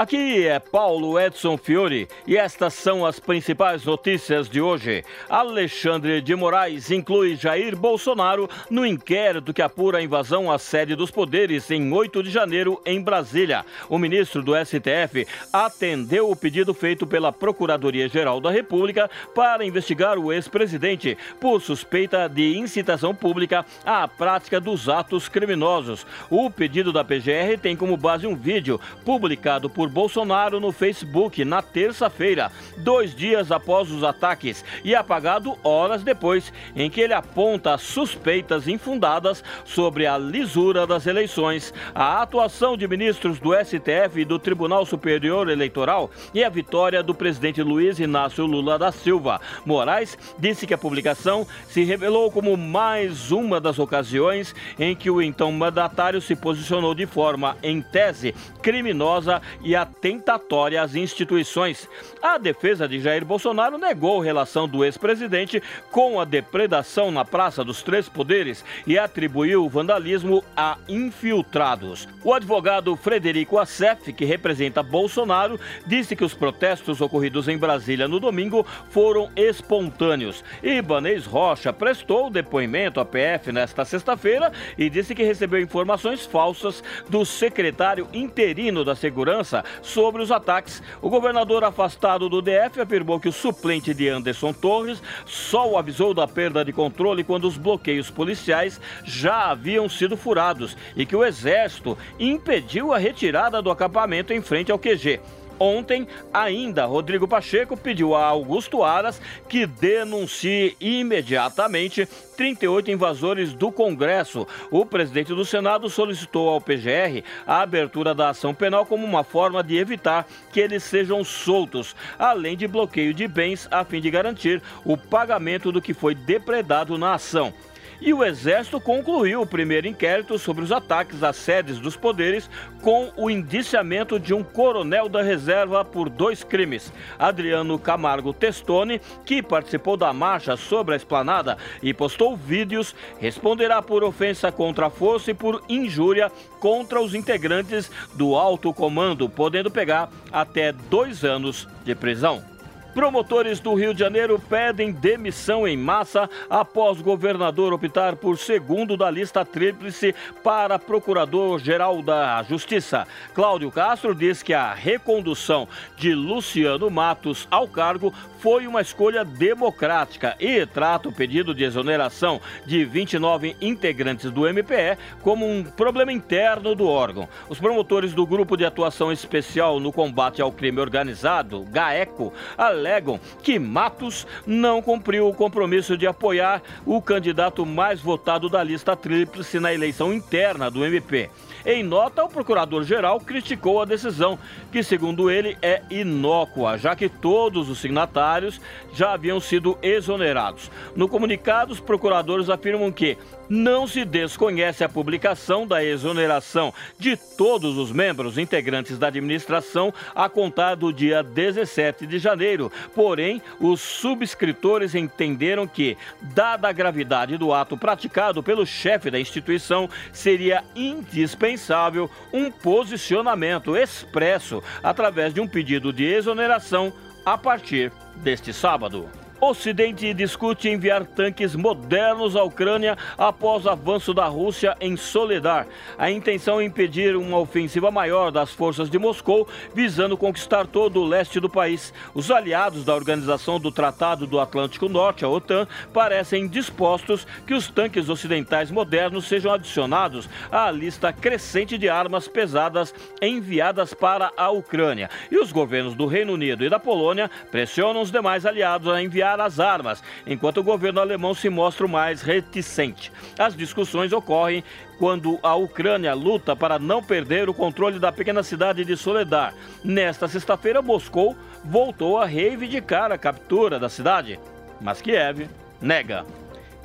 aqui é Paulo Edson Fiore e estas são as principais notícias de hoje. Alexandre de Moraes inclui Jair Bolsonaro no inquérito que apura a invasão à sede dos poderes em 8 de janeiro em Brasília. O ministro do STF atendeu o pedido feito pela Procuradoria-Geral da República para investigar o ex-presidente por suspeita de incitação pública à prática dos atos criminosos. O pedido da PGR tem como base um vídeo publicado por Bolsonaro no Facebook na terça-feira, dois dias após os ataques, e apagado horas depois, em que ele aponta suspeitas infundadas sobre a lisura das eleições, a atuação de ministros do STF e do Tribunal Superior Eleitoral e a vitória do presidente Luiz Inácio Lula da Silva. Moraes disse que a publicação se revelou como mais uma das ocasiões em que o então mandatário se posicionou de forma, em tese, criminosa criminosa e atentatória às instituições. A defesa de Jair Bolsonaro negou relação do ex-presidente com a depredação na Praça dos Três Poderes e atribuiu o vandalismo a infiltrados. O advogado Frederico Assef, que representa Bolsonaro, disse que os protestos ocorridos em Brasília no domingo foram espontâneos. Ibanez Rocha prestou depoimento à PF nesta sexta-feira e disse que recebeu informações falsas do secretário interino da Segurança sobre os ataques. O governador afastado do DF afirmou que o suplente de Anderson Torres só o avisou da perda de controle quando os bloqueios policiais já haviam sido furados e que o Exército impediu a retirada do acampamento em frente ao QG. Ontem, ainda, Rodrigo Pacheco pediu a Augusto Aras que denuncie imediatamente 38 invasores do Congresso. O presidente do Senado solicitou ao PGR a abertura da ação penal como uma forma de evitar que eles sejam soltos, além de bloqueio de bens a fim de garantir o pagamento do que foi depredado na ação. E o Exército concluiu o primeiro inquérito sobre os ataques às sedes dos poderes com o indiciamento de um coronel da reserva por dois crimes. Adriano Camargo Testoni, que participou da marcha sobre a esplanada e postou vídeos, responderá por ofensa contra a força e por injúria contra os integrantes do alto comando, podendo pegar até dois anos de prisão. Promotores do Rio de Janeiro pedem demissão em massa após governador optar por segundo da lista tríplice para procurador-geral da Justiça. Cláudio Castro diz que a recondução de Luciano Matos ao cargo foi uma escolha democrática e trata o pedido de exoneração de 29 integrantes do MPE como um problema interno do órgão. Os promotores do Grupo de Atuação Especial no Combate ao Crime Organizado, GAECO, alegam que Matos não cumpriu o compromisso de apoiar o candidato mais votado da lista tríplice na eleição interna do MP. Em nota, o procurador-geral criticou a decisão, que, segundo ele, é inócua, já que todos os signatários já haviam sido exonerados. No comunicado, os procuradores afirmam que não se desconhece a publicação da exoneração de todos os membros integrantes da administração a contar do dia 17 de janeiro. Porém, os subscritores entenderam que, dada a gravidade do ato praticado pelo chefe da instituição, seria indispensável um posicionamento expresso através de um pedido de exoneração a partir deste sábado. Ocidente discute enviar tanques modernos à Ucrânia após avanço da Rússia em Soledar. A intenção é impedir uma ofensiva maior das forças de Moscou, visando conquistar todo o leste do país. Os aliados da Organização do Tratado do Atlântico Norte, a OTAN, parecem dispostos que os tanques ocidentais modernos sejam adicionados à lista crescente de armas pesadas enviadas para a Ucrânia. E os governos do Reino Unido e da Polônia pressionam os demais aliados a enviar as armas, enquanto o governo alemão se mostra mais reticente. As discussões ocorrem quando a Ucrânia luta para não perder o controle da pequena cidade de Soledar. Nesta sexta-feira, Moscou voltou a reivindicar a captura da cidade, mas Kiev nega.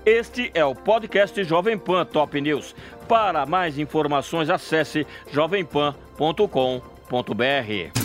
Este é o podcast Jovem Pan Top News. Para mais informações, acesse jovempan.com.br.